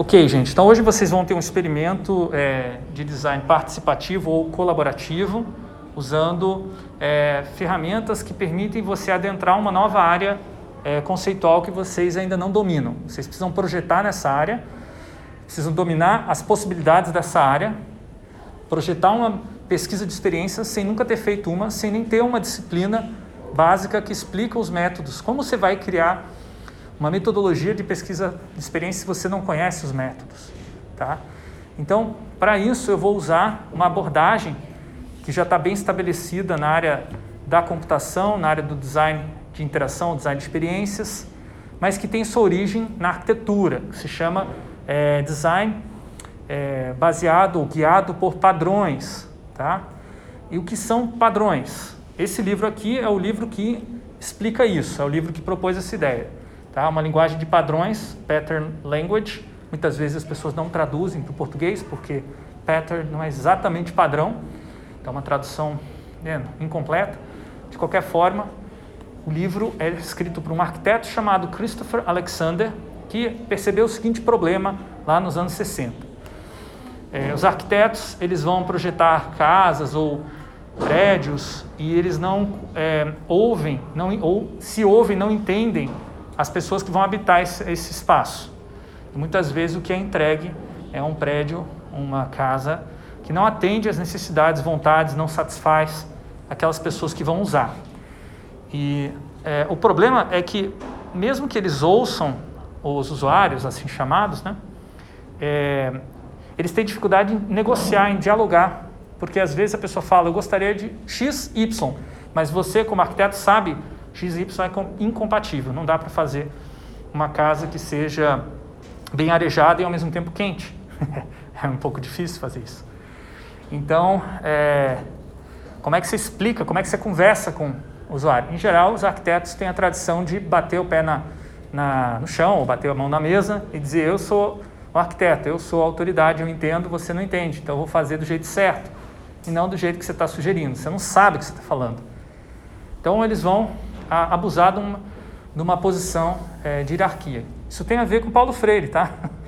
Ok, gente, então hoje vocês vão ter um experimento é, de design participativo ou colaborativo, usando é, ferramentas que permitem você adentrar uma nova área é, conceitual que vocês ainda não dominam. Vocês precisam projetar nessa área, precisam dominar as possibilidades dessa área, projetar uma pesquisa de experiências sem nunca ter feito uma, sem nem ter uma disciplina básica que explica os métodos. Como você vai criar uma metodologia de pesquisa de experiência se você não conhece os métodos, tá? Então, para isso eu vou usar uma abordagem que já está bem estabelecida na área da computação, na área do design de interação, design de experiências, mas que tem sua origem na arquitetura, que se chama é, design é, baseado ou guiado por padrões, tá? E o que são padrões? Esse livro aqui é o livro que explica isso, é o livro que propôs essa ideia. Tá? Uma linguagem de padrões, pattern language. Muitas vezes as pessoas não traduzem para o português porque pattern não é exatamente padrão. Então, uma tradução né, incompleta. De qualquer forma, o livro é escrito por um arquiteto chamado Christopher Alexander, que percebeu o seguinte problema lá nos anos 60. É, os arquitetos eles vão projetar casas ou prédios e eles não é, ouvem, não, ou se ouvem, não entendem as pessoas que vão habitar esse, esse espaço. E muitas vezes o que é entregue é um prédio, uma casa que não atende às necessidades, vontades, não satisfaz aquelas pessoas que vão usar. E é, o problema é que, mesmo que eles ouçam os usuários, assim chamados, né, é, eles têm dificuldade em negociar, em dialogar, porque às vezes a pessoa fala, eu gostaria de X, Y, mas você, como arquiteto, sabe XY é incompatível, não dá para fazer uma casa que seja bem arejada e ao mesmo tempo quente. é um pouco difícil fazer isso. Então, é, como é que você explica, como é que você conversa com o usuário? Em geral, os arquitetos têm a tradição de bater o pé na, na, no chão ou bater a mão na mesa e dizer: Eu sou o arquiteto, eu sou a autoridade, eu entendo, você não entende, então eu vou fazer do jeito certo e não do jeito que você está sugerindo. Você não sabe o que você está falando. Então, eles vão a abusar de uma, posição é, de hierarquia. Isso tem a ver com Paulo Freire, tá?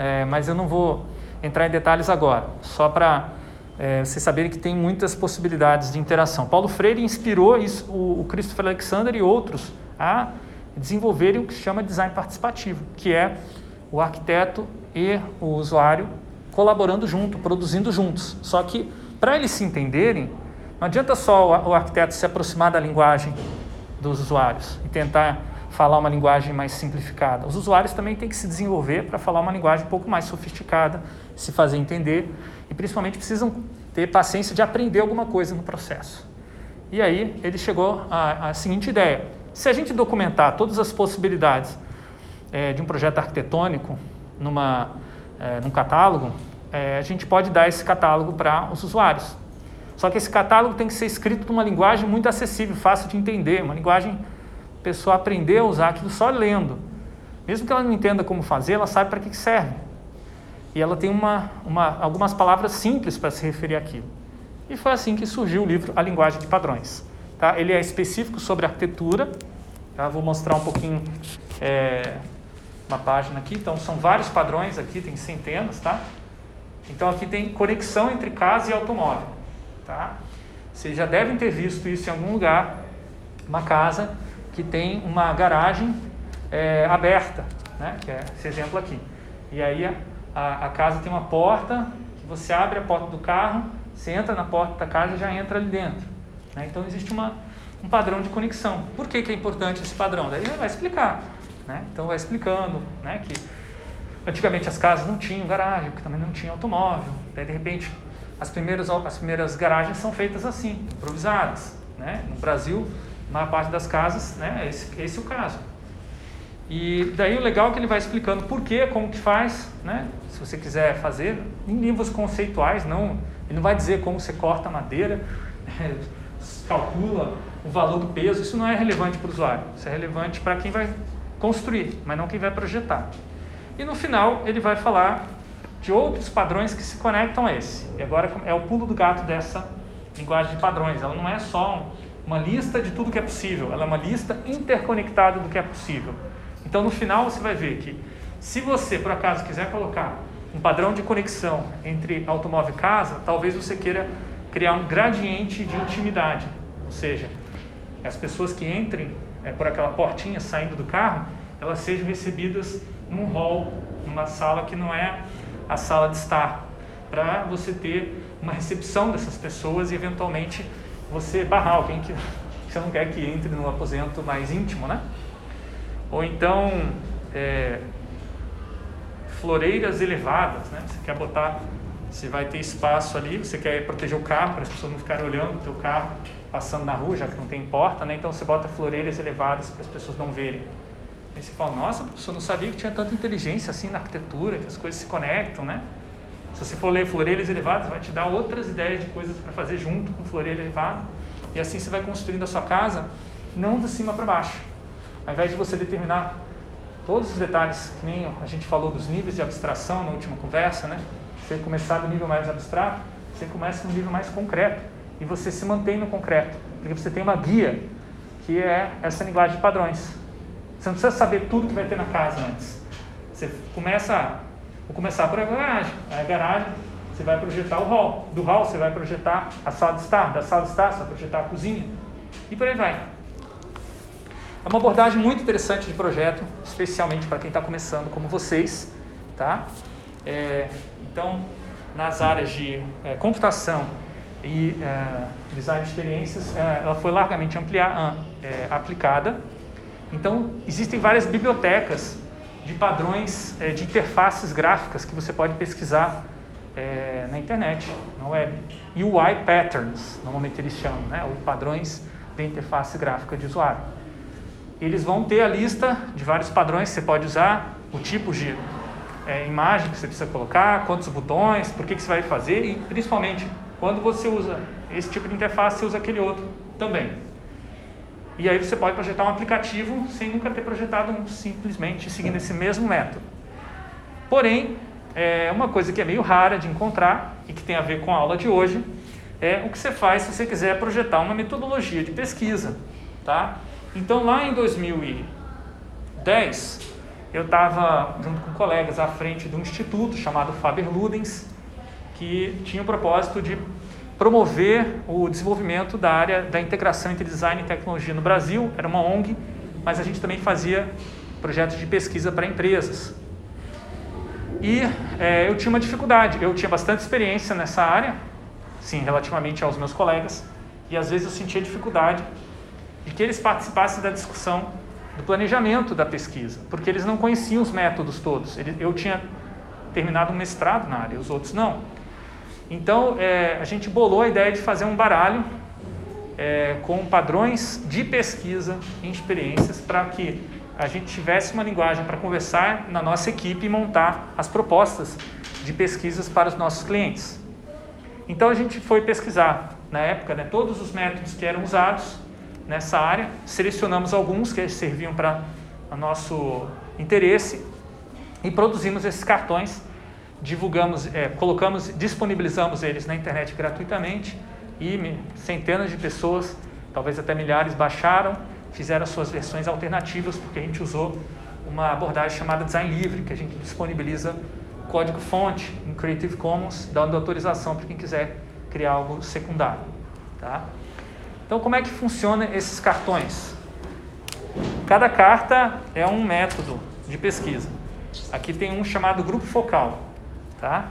É, mas eu não vou entrar em detalhes agora, só para é, vocês saberem que tem muitas possibilidades de interação. Paulo Freire inspirou isso, o, o Christopher Alexander e outros a desenvolverem o que se chama design participativo, que é o arquiteto e o usuário colaborando junto, produzindo juntos. Só que para eles se entenderem, não adianta só o arquiteto se aproximar da linguagem dos usuários e tentar falar uma linguagem mais simplificada. Os usuários também têm que se desenvolver para falar uma linguagem um pouco mais sofisticada, se fazer entender e principalmente precisam ter paciência de aprender alguma coisa no processo. E aí ele chegou à, à seguinte ideia: se a gente documentar todas as possibilidades é, de um projeto arquitetônico numa, é, num catálogo, é, a gente pode dar esse catálogo para os usuários. Só que esse catálogo tem que ser escrito numa linguagem muito acessível, fácil de entender, uma linguagem a pessoa aprender a usar aquilo só lendo. Mesmo que ela não entenda como fazer, ela sabe para que serve. E ela tem uma, uma, algumas palavras simples para se referir àquilo. E foi assim que surgiu o livro A Linguagem de Padrões. Tá? Ele é específico sobre arquitetura. Tá? Vou mostrar um pouquinho é, uma página aqui. Então, são vários padrões aqui, tem centenas. Tá? Então, aqui tem conexão entre casa e automóvel. Tá? Vocês já devem ter visto isso em algum lugar, uma casa que tem uma garagem é, aberta, né? que é esse exemplo aqui. E aí a, a, casa tem uma porta, que você abre a porta do carro, você entra na porta da casa e já entra ali dentro. Né? Então existe uma, um padrão de conexão. Por que, que é importante esse padrão? Daí ele vai explicar. Né? Então vai explicando né, que antigamente as casas não tinham garagem, porque também não tinha automóvel. Daí de repente as primeiras, as primeiras garagens são feitas assim, improvisadas. Né? No Brasil, a maior parte das casas, né, esse, esse é o caso. E daí o legal é que ele vai explicando por quê, como que faz, né? se você quiser fazer, em livros conceituais, não, ele não vai dizer como você corta a madeira, calcula o valor do peso, isso não é relevante para o usuário, isso é relevante para quem vai construir, mas não quem vai projetar. E no final ele vai falar de outros padrões que se conectam a esse. E agora é o pulo do gato dessa linguagem de padrões. Ela não é só uma lista de tudo que é possível, ela é uma lista interconectada do que é possível. Então, no final, você vai ver que Se você, por acaso, quiser colocar um padrão de conexão entre automóvel e casa, talvez você queira criar um gradiente de intimidade. Ou seja, as pessoas que entrem é, por aquela portinha saindo do carro, elas sejam recebidas num hall, numa sala que não é a sala de estar, para você ter uma recepção dessas pessoas e eventualmente você barrar alguém que você não quer que entre no aposento mais íntimo, né? Ou então é, floreiras elevadas, né? Você quer botar, você vai ter espaço ali, você quer proteger o carro para as pessoas não ficarem olhando o teu carro passando na rua, já que não tem porta, né? Então você bota floreiras elevadas para as pessoas não verem. Aí você fala, nossa, professor, não sabia que tinha tanta inteligência assim na arquitetura, que as coisas se conectam, né? Se você for ler floreiras elevadas, vai te dar outras ideias de coisas para fazer junto com floreira elevada. E assim você vai construindo a sua casa, não de cima para baixo. Ao invés de você determinar todos os detalhes, que nem a gente falou dos níveis de abstração na última conversa, né? Você começar do nível mais abstrato, você começa no nível mais concreto e você se mantém no concreto, porque você tem uma guia que é essa linguagem de padrões. Você não precisa saber tudo que vai ter na casa antes. Você começa, vou começar por a garagem. A garagem você vai projetar o hall. Do hall você vai projetar a sala de estar. Da sala de estar você vai projetar a cozinha. E por aí vai. É uma abordagem muito interessante de projeto, especialmente para quem está começando como vocês. Tá? É, então, nas áreas de é, computação, e é, design de experiências, é, ela foi largamente ampliar, é, aplicada. Então, existem várias bibliotecas de padrões é, de interfaces gráficas que você pode pesquisar é, na internet, na web. UI Patterns, normalmente eles chamam, né? ou padrões de interface gráfica de usuário. Eles vão ter a lista de vários padrões que você pode usar, o tipo de é, imagem que você precisa colocar, quantos botões, por que, que você vai fazer e, principalmente, quando você usa esse tipo de interface, você usa aquele outro também. E aí você pode projetar um aplicativo sem nunca ter projetado um simplesmente seguindo esse mesmo método. Porém, é uma coisa que é meio rara de encontrar e que tem a ver com a aula de hoje é o que você faz se você quiser projetar uma metodologia de pesquisa, tá? Então lá em 2010 eu estava junto com colegas à frente de um instituto chamado Faber Ludens que tinha o propósito de promover o desenvolvimento da área da integração entre design e tecnologia no Brasil. Era uma ONG, mas a gente também fazia projetos de pesquisa para empresas. E é, eu tinha uma dificuldade, eu tinha bastante experiência nessa área, sim, relativamente aos meus colegas, e às vezes eu sentia dificuldade de que eles participassem da discussão do planejamento da pesquisa, porque eles não conheciam os métodos todos. Eu tinha terminado um mestrado na área, os outros não. Então, é, a gente bolou a ideia de fazer um baralho é, com padrões de pesquisa em experiências para que a gente tivesse uma linguagem para conversar na nossa equipe e montar as propostas de pesquisas para os nossos clientes. Então, a gente foi pesquisar, na época, né, todos os métodos que eram usados nessa área, selecionamos alguns que serviam para o nosso interesse e produzimos esses cartões divulgamos, é, colocamos, disponibilizamos eles na internet gratuitamente e centenas de pessoas, talvez até milhares, baixaram, fizeram as suas versões alternativas, porque a gente usou uma abordagem chamada design livre, que a gente disponibiliza código-fonte em Creative Commons, dando autorização para quem quiser criar algo secundário. Tá? Então, como é que funciona esses cartões? Cada carta é um método de pesquisa. Aqui tem um chamado grupo focal. Tá?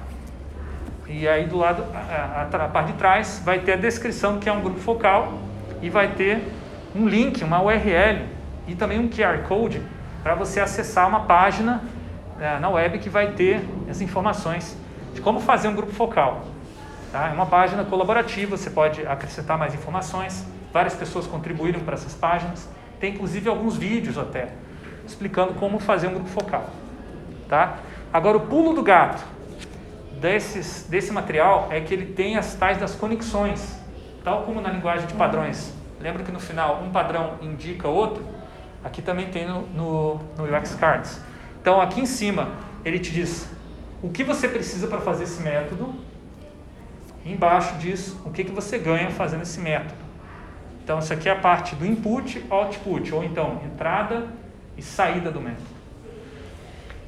E aí do lado, a, a, a parte de trás, vai ter a descrição que é um grupo focal e vai ter um link, uma URL e também um QR Code para você acessar uma página é, na web que vai ter as informações de como fazer um grupo focal. Tá? É uma página colaborativa, você pode acrescentar mais informações. Várias pessoas contribuíram para essas páginas. Tem inclusive alguns vídeos até explicando como fazer um grupo focal. Tá? Agora, o pulo do gato desses, desse material é que ele tem as tais das conexões, tal como na linguagem de padrões. Lembra que no final um padrão indica outro? Aqui também tem no, no, no UX Cards. Então aqui em cima ele te diz o que você precisa para fazer esse método. Embaixo diz o que, que você ganha fazendo esse método. Então isso aqui é a parte do input, output, ou então entrada e saída do método.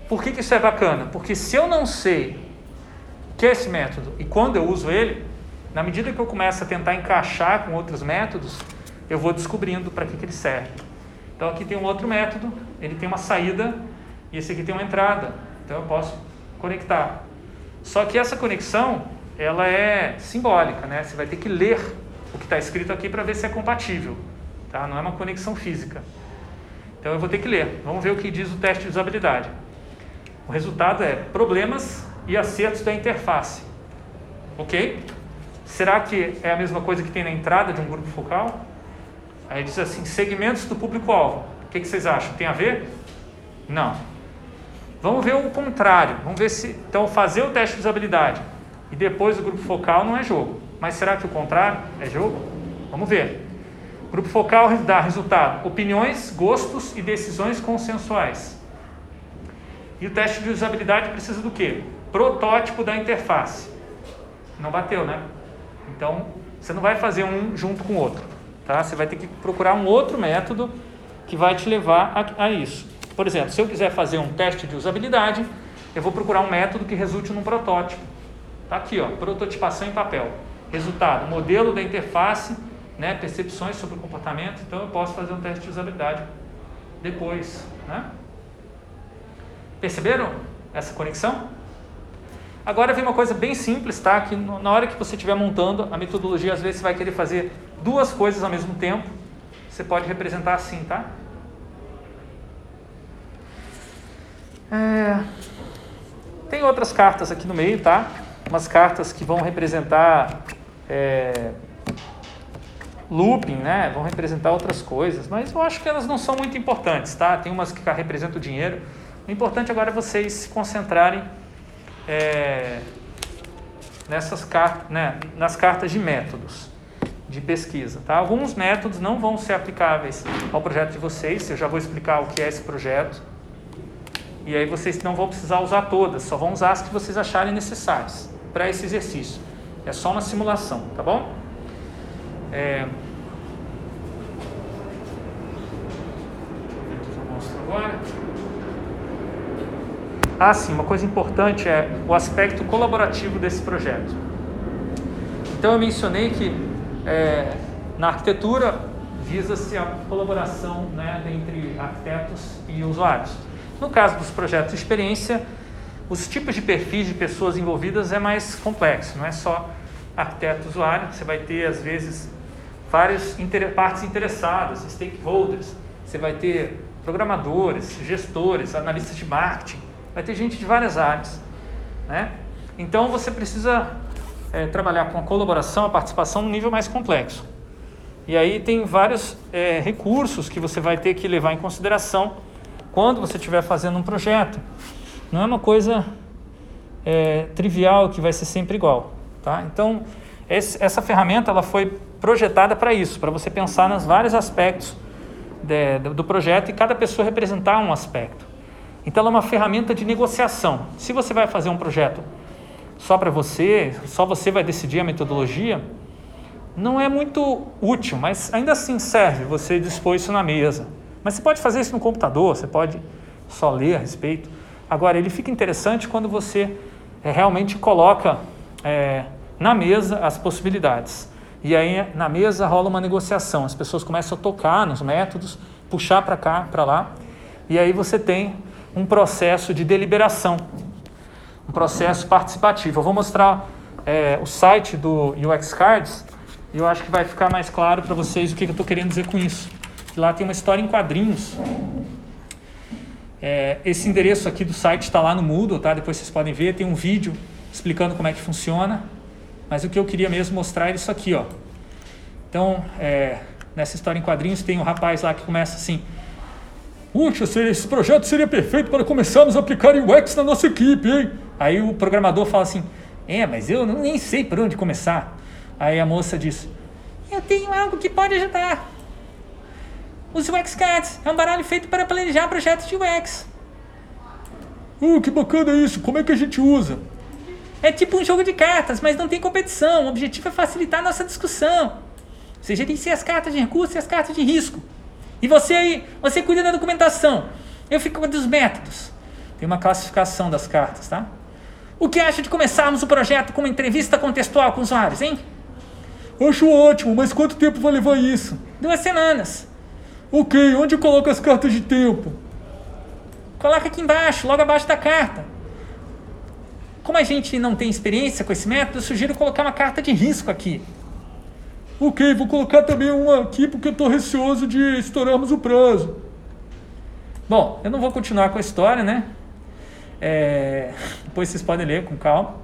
Por que, que isso é bacana? Porque se eu não sei que é esse método e quando eu uso ele, na medida que eu começo a tentar encaixar com outros métodos, eu vou descobrindo para que, que ele serve. Então aqui tem um outro método, ele tem uma saída e esse aqui tem uma entrada. Então eu posso conectar. Só que essa conexão, ela é simbólica, né? Você vai ter que ler o que está escrito aqui para ver se é compatível. Tá? Não é uma conexão física. Então eu vou ter que ler. Vamos ver o que diz o teste de usabilidade. O resultado é problemas e acertos da interface. Ok? Será que é a mesma coisa que tem na entrada de um grupo focal? Aí diz assim, segmentos do público-alvo. O que, que vocês acham? Tem a ver? Não. Vamos ver o contrário. Vamos ver se. Então, fazer o teste de usabilidade e depois o grupo focal não é jogo. Mas será que o contrário é jogo? Vamos ver. Grupo focal dá resultado: opiniões, gostos e decisões consensuais. E o teste de usabilidade precisa do quê? Protótipo da interface. Não bateu, né? Então, você não vai fazer um junto com o outro. Tá? Você vai ter que procurar um outro método que vai te levar a, a isso. Por exemplo, se eu quiser fazer um teste de usabilidade, eu vou procurar um método que resulte num protótipo. Está aqui, ó, prototipação em papel. Resultado, modelo da interface, né, percepções sobre o comportamento. Então eu posso fazer um teste de usabilidade depois. Né? Perceberam essa conexão? Agora vem uma coisa bem simples, tá? Que na hora que você estiver montando a metodologia, às vezes você vai querer fazer duas coisas ao mesmo tempo. Você pode representar assim, tá? É... Tem outras cartas aqui no meio, tá? Umas cartas que vão representar é... looping, né? Vão representar outras coisas, mas eu acho que elas não são muito importantes, tá? Tem umas que representam o dinheiro. O importante agora é vocês se concentrarem é... nessas cartas, né? nas cartas de métodos de pesquisa. Tá? Alguns métodos não vão ser aplicáveis ao projeto de vocês, eu já vou explicar o que é esse projeto. E aí vocês não vão precisar usar todas, só vão usar as que vocês acharem necessárias para esse exercício. É só uma simulação, tá bom? É... Eu mostro agora. Ah, sim, uma coisa importante é o aspecto colaborativo desse projeto. Então eu mencionei que é, na arquitetura, visa-se a colaboração né, entre arquitetos e usuários. No caso dos projetos de experiência, os tipos de perfis de pessoas envolvidas é mais complexo, não é só arquiteto usuário, você vai ter às vezes várias partes interessadas, stakeholders, você vai ter programadores, gestores, analistas de marketing, vai ter gente de várias áreas, né? Então você precisa é, trabalhar com a colaboração, a participação num nível mais complexo. E aí tem vários é, recursos que você vai ter que levar em consideração quando você estiver fazendo um projeto. Não é uma coisa é, trivial que vai ser sempre igual. Tá? Então, esse, essa ferramenta ela foi projetada para isso, para você pensar nos vários aspectos de, do projeto e cada pessoa representar um aspecto. Então, ela é uma ferramenta de negociação. Se você vai fazer um projeto só para você, só você vai decidir a metodologia, não é muito útil, mas ainda assim serve você dispor isso na mesa. Mas você pode fazer isso no computador, você pode só ler a respeito. Agora, ele fica interessante quando você é, realmente coloca é, na mesa as possibilidades. E aí, na mesa, rola uma negociação. As pessoas começam a tocar nos métodos, puxar para cá, para lá. E aí você tem um processo de deliberação um processo participativo. Eu vou mostrar é, o site do UX Cards e eu acho que vai ficar mais claro para vocês o que, eu estou querendo dizer com isso. Lá tem uma história em quadrinhos. É, esse endereço aqui do site está lá no Moodle, tá? Depois vocês podem ver. Tem um vídeo explicando como é que funciona. Mas o que eu queria mesmo mostrar é isso aqui, ó. Então, é, nessa história em quadrinhos tem um rapaz lá que começa assim: Puxa, esse projeto seria perfeito para começarmos a aplicar UX na nossa equipe, hein? Aí o programador fala assim: É, mas eu nem sei por onde começar. Aí a moça diz: Eu tenho algo que pode ajudar. Os UX Cards é um baralho feito para planejar projetos de UX. Uh, que bacana isso! Como é que a gente usa? É tipo um jogo de cartas, mas não tem competição. O objetivo é facilitar a nossa discussão. Você gerencia as cartas de recurso e as cartas de risco. E você aí, você cuida da documentação. Eu fico com os métodos. Tem uma classificação das cartas, tá? O que acha de começarmos o projeto com uma entrevista contextual com usuários, hein? Acho ótimo, mas quanto tempo vai levar isso? Duas semanas. Ok, onde eu coloco as cartas de tempo? Coloca aqui embaixo, logo abaixo da carta. Como a gente não tem experiência com esse método, eu sugiro colocar uma carta de risco aqui. Ok, vou colocar também uma aqui porque eu estou receoso de estourarmos o prazo. Bom, eu não vou continuar com a história, né? É, depois vocês podem ler com calma.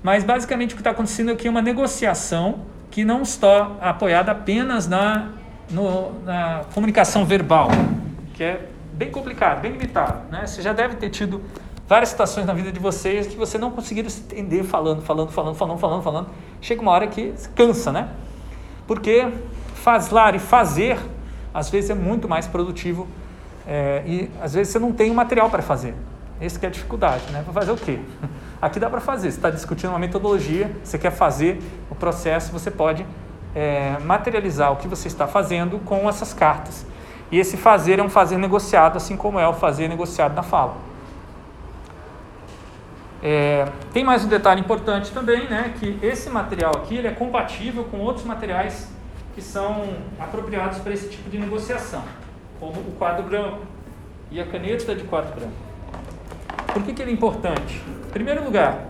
Mas basicamente o que está acontecendo aqui é uma negociação que não está apoiada apenas na, no, na comunicação verbal, que é bem complicado, bem limitado. Né? Você já deve ter tido várias situações na vida de vocês que você não conseguiram se entender falando, falando, falando, falando, falando, falando. Chega uma hora que cansa, né? Porque falar e fazer, às vezes, é muito mais produtivo é, e às vezes você não tem o material para fazer. Essa é a dificuldade, né? Para fazer o quê? Aqui dá para fazer. Você está discutindo uma metodologia, você quer fazer o processo, você pode é, materializar o que você está fazendo com essas cartas. E esse fazer é um fazer negociado, assim como é o fazer negociado na fala. É, tem mais um detalhe importante também, né, que esse material aqui ele é compatível com outros materiais que são apropriados para esse tipo de negociação, como o quadro branco e a caneta de quadro branco. Por que, que ele é importante? Em primeiro lugar,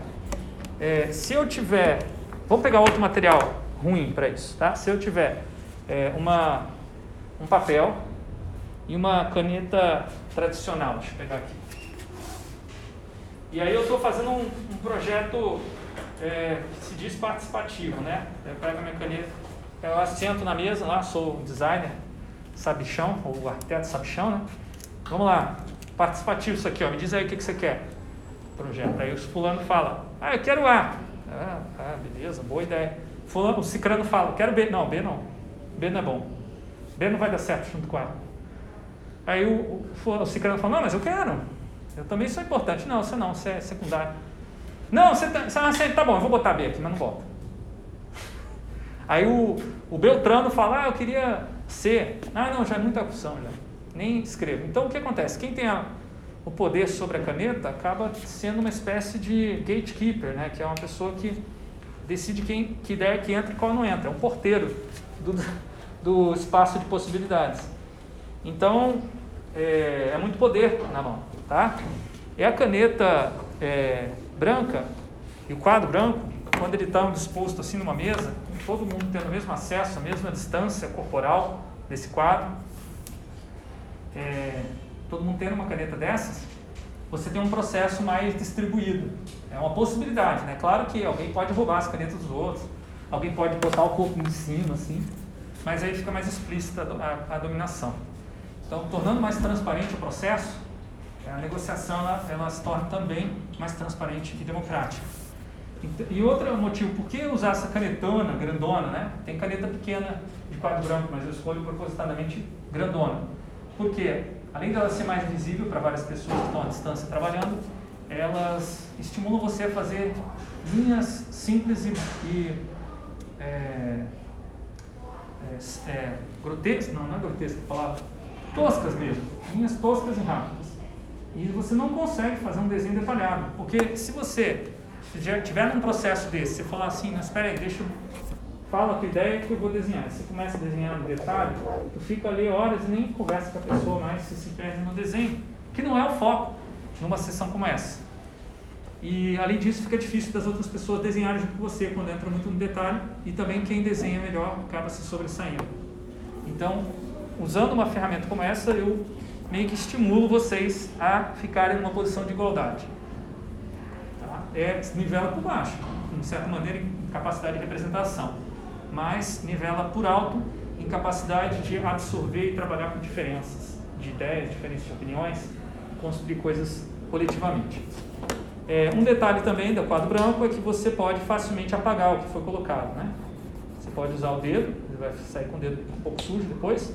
é, se eu tiver, vamos pegar outro material ruim para isso, tá? Se eu tiver é, uma, um papel e uma caneta tradicional, deixa eu pegar aqui. E aí eu estou fazendo um, um projeto é, que se diz participativo, né? Eu pego a minha caneta, eu assento na mesa lá, sou designer, sabichão, ou arquiteto sabichão, né? Vamos lá, participativo isso aqui, ó. Me diz aí o que, que você quer. Projeto. Aí o fulano fala, ah, eu quero A. Ah, ah beleza, boa ideia. Fulano, o cicrano fala, quero B. Não, B não. B não é bom. B não vai dar certo junto com A. Aí o, o, o cicrano fala, não, mas eu quero. Eu também sou importante. Não, você não, você é secundário. Não, você tá, você, tá bom, eu vou botar B aqui, mas não bota. Aí o, o Beltrano fala, ah, eu queria C. Ah, não, já é muita opção já. Nem escrevo. Então o que acontece? Quem tem a, o poder sobre a caneta acaba sendo uma espécie de gatekeeper, né? que é uma pessoa que decide quem, que ideia que entra e qual não entra. É um porteiro do, do espaço de possibilidades. Então, é, é muito poder na mão. Tá? É a caneta é, branca e o quadro branco, quando ele está disposto assim numa mesa, todo mundo tendo o mesmo acesso, a mesma distância corporal desse quadro, é, todo mundo tendo uma caneta dessas, você tem um processo mais distribuído. É uma possibilidade, né? Claro que alguém pode roubar as canetas dos outros, alguém pode botar o corpo em cima, assim, mas aí fica mais explícita a, a, dominação. Então, tornando mais transparente o processo, a negociação ela, ela se torna também mais transparente e democrática. E outro motivo, por que usar essa canetona grandona, né? Tem caneta pequena de quadro branco, mas eu escolho propositadamente grandona. Porque, além dela ser mais visível para várias pessoas que estão à distância trabalhando, elas estimulam você a fazer linhas simples e, e é, é, é, grotescas, não, não é grotesca a palavra, toscas mesmo, linhas toscas e rápidas. E você não consegue fazer um desenho detalhado, porque se você estiver num processo desse, você falar assim, mas espera aí, deixa eu fala a tua ideia que eu vou desenhar. Você começa a desenhar no detalhe, tu fica ali horas e nem conversa com a pessoa mais, você se perde no desenho, que não é o foco numa sessão como essa. E além disso, fica difícil das outras pessoas desenharem junto com você quando entra muito no detalhe, e também quem desenha melhor acaba se sobressaindo. Então, usando uma ferramenta como essa, eu meio que estimulo vocês a ficarem numa posição de igualdade. Tá? É, nivela por baixo, de certa maneira, em capacidade de representação, mas nivela por alto em capacidade de absorver e trabalhar com diferenças de ideias, diferenças de opiniões, construir coisas coletivamente. É, um detalhe também do quadro branco é que você pode facilmente apagar o que foi colocado. Né? Você pode usar o dedo, ele vai sair com o dedo um pouco sujo depois,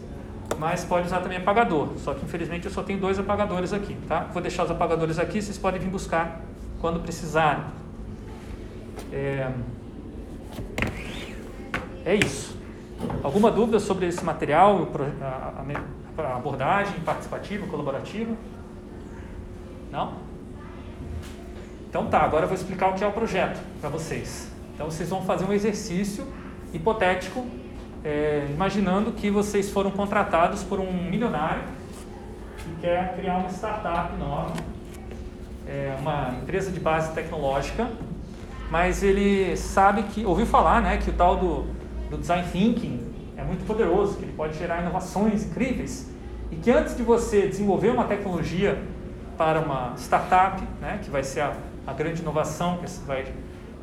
mas pode usar também apagador. Só que infelizmente eu só tenho dois apagadores aqui, tá? Vou deixar os apagadores aqui, vocês podem vir buscar quando precisarem. É, é isso. Alguma dúvida sobre esse material, a, abordagem participativa, colaborativa? Não? Então tá, agora eu vou explicar o que é o projeto para vocês. Então vocês vão fazer um exercício hipotético, é, imaginando que vocês foram contratados por um milionário que quer criar uma startup nova, é, uma empresa de base tecnológica, mas ele sabe que, ouviu falar né, que o tal do, do design thinking é muito poderoso, que ele pode gerar inovações incríveis e que antes de você desenvolver uma tecnologia para uma startup, né, que vai ser a, a grande inovação que vai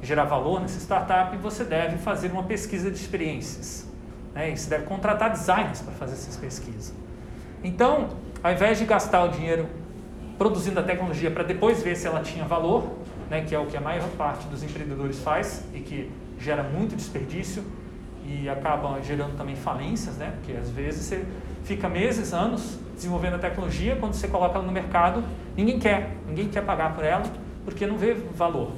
gerar valor nessa startup, você deve fazer uma pesquisa de experiências. Né, e você deve contratar designers para fazer essas pesquisas. Então, ao invés de gastar o dinheiro produzindo a tecnologia para depois ver se ela tinha valor, né, que é o que a maior parte dos empreendedores faz e que gera muito desperdício e acaba gerando também falências, né, porque às vezes você fica meses, anos desenvolvendo a tecnologia, quando você coloca ela no mercado, ninguém quer, ninguém quer pagar por ela porque não vê valor.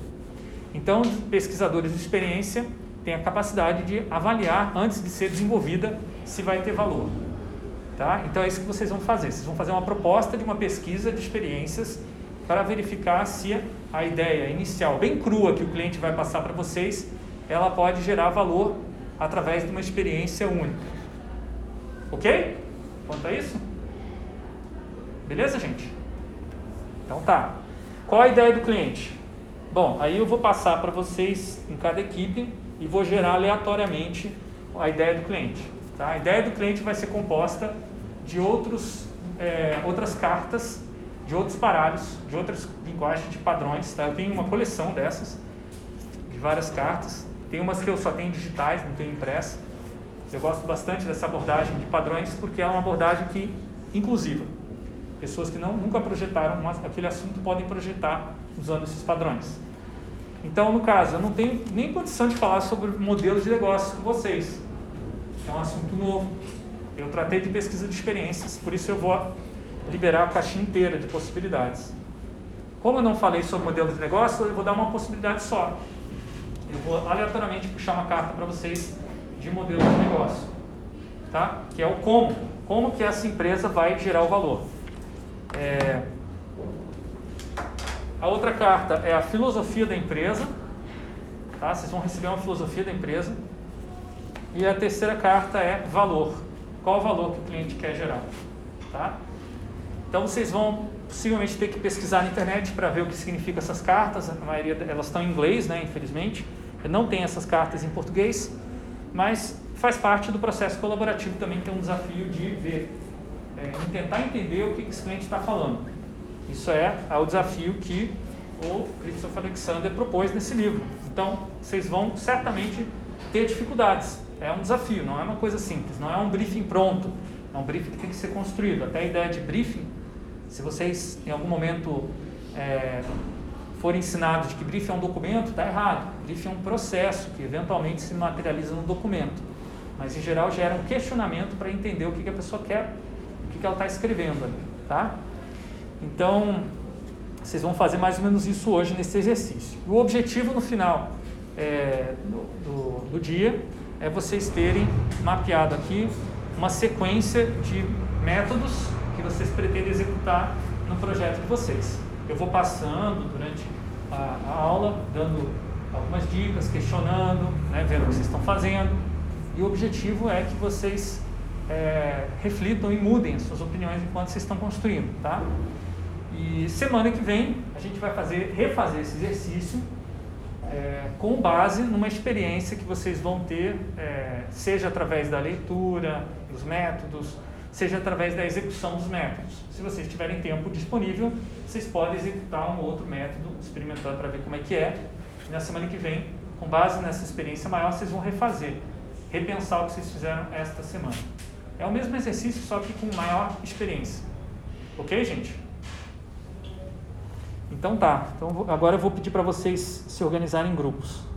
Então, pesquisadores de experiência têm a capacidade de avaliar antes de ser desenvolvida se vai ter valor. Tá? Então é isso que vocês vão fazer. Vocês vão fazer uma proposta de uma pesquisa de experiências para verificar se a ideia inicial, bem crua, que o cliente vai passar para vocês, ela pode gerar valor através de uma experiência única. Ok? Quanto a isso? Beleza, gente? Então tá. Qual a ideia do cliente? Bom, aí eu vou passar para vocês em cada equipe e vou gerar aleatoriamente a ideia do cliente. Tá? A ideia do cliente vai ser composta de outros, é, outras cartas, de outros baralhos, de outras linguagens de padrões. Tá? Eu tenho uma coleção dessas, de várias cartas. Tem umas que eu só tenho digitais, não tenho impressa. Eu gosto bastante dessa abordagem de padrões porque é uma abordagem que inclusiva. Pessoas que não, nunca projetaram aquele assunto podem projetar usando esses padrões. Então, no caso, eu não tenho nem condição de falar sobre modelos de negócio com vocês é um assunto novo. Eu tratei de pesquisa de experiências, por isso eu vou liberar a caixinha inteira de possibilidades. Como eu não falei sobre modelo de negócio, eu vou dar uma possibilidade só. Eu vou aleatoriamente puxar uma carta para vocês de modelo de negócio, tá? Que é o como, como que essa empresa vai gerar o valor. É... A outra carta é a filosofia da empresa, tá? Vocês vão receber uma filosofia da empresa. E a terceira carta é valor. Qual o valor que o cliente quer gerar? Tá? Então vocês vão possivelmente ter que pesquisar na internet para ver o que significa essas cartas. A maioria elas estão em inglês, né, infelizmente. Não tem essas cartas em português, mas faz parte do processo colaborativo também ter um desafio de ver, é, tentar entender o que esse cliente está falando. Isso é, é o desafio que o Christopher Alexander propôs nesse livro. Então, vocês vão certamente ter dificuldades é um desafio, não é uma coisa simples, não é um briefing pronto, é um briefing que tem que ser construído. Até a ideia de briefing, se vocês em algum momento é, forem ensinados de que briefing é um documento, está errado. Briefing é um processo que eventualmente se materializa no documento, mas em geral gera um questionamento para entender o que, que a pessoa quer, o que, que ela está escrevendo ali, tá? Então, vocês vão fazer mais ou menos isso hoje nesse exercício. O objetivo no final é, do, do, do dia é vocês terem mapeado aqui uma sequência de métodos que vocês pretendem executar no projeto de vocês. Eu vou passando durante a, a aula, dando algumas dicas, questionando, né, vendo o que vocês estão fazendo. E o objetivo é que vocês é, reflitam e mudem as suas opiniões enquanto vocês estão construindo, tá? E semana que vem a gente vai fazer, refazer esse exercício é, com base numa experiência que vocês vão ter, é, seja através da leitura, dos métodos, seja através da execução dos métodos. Se vocês tiverem tempo disponível, vocês podem executar um outro método, experimentando para ver como é que é. E na semana que vem, com base nessa experiência maior, vocês vão refazer, repensar o que vocês fizeram esta semana. É o mesmo exercício, só que com maior experiência. Ok, gente? Então tá. Então agora eu vou pedir para vocês se organizarem em grupos.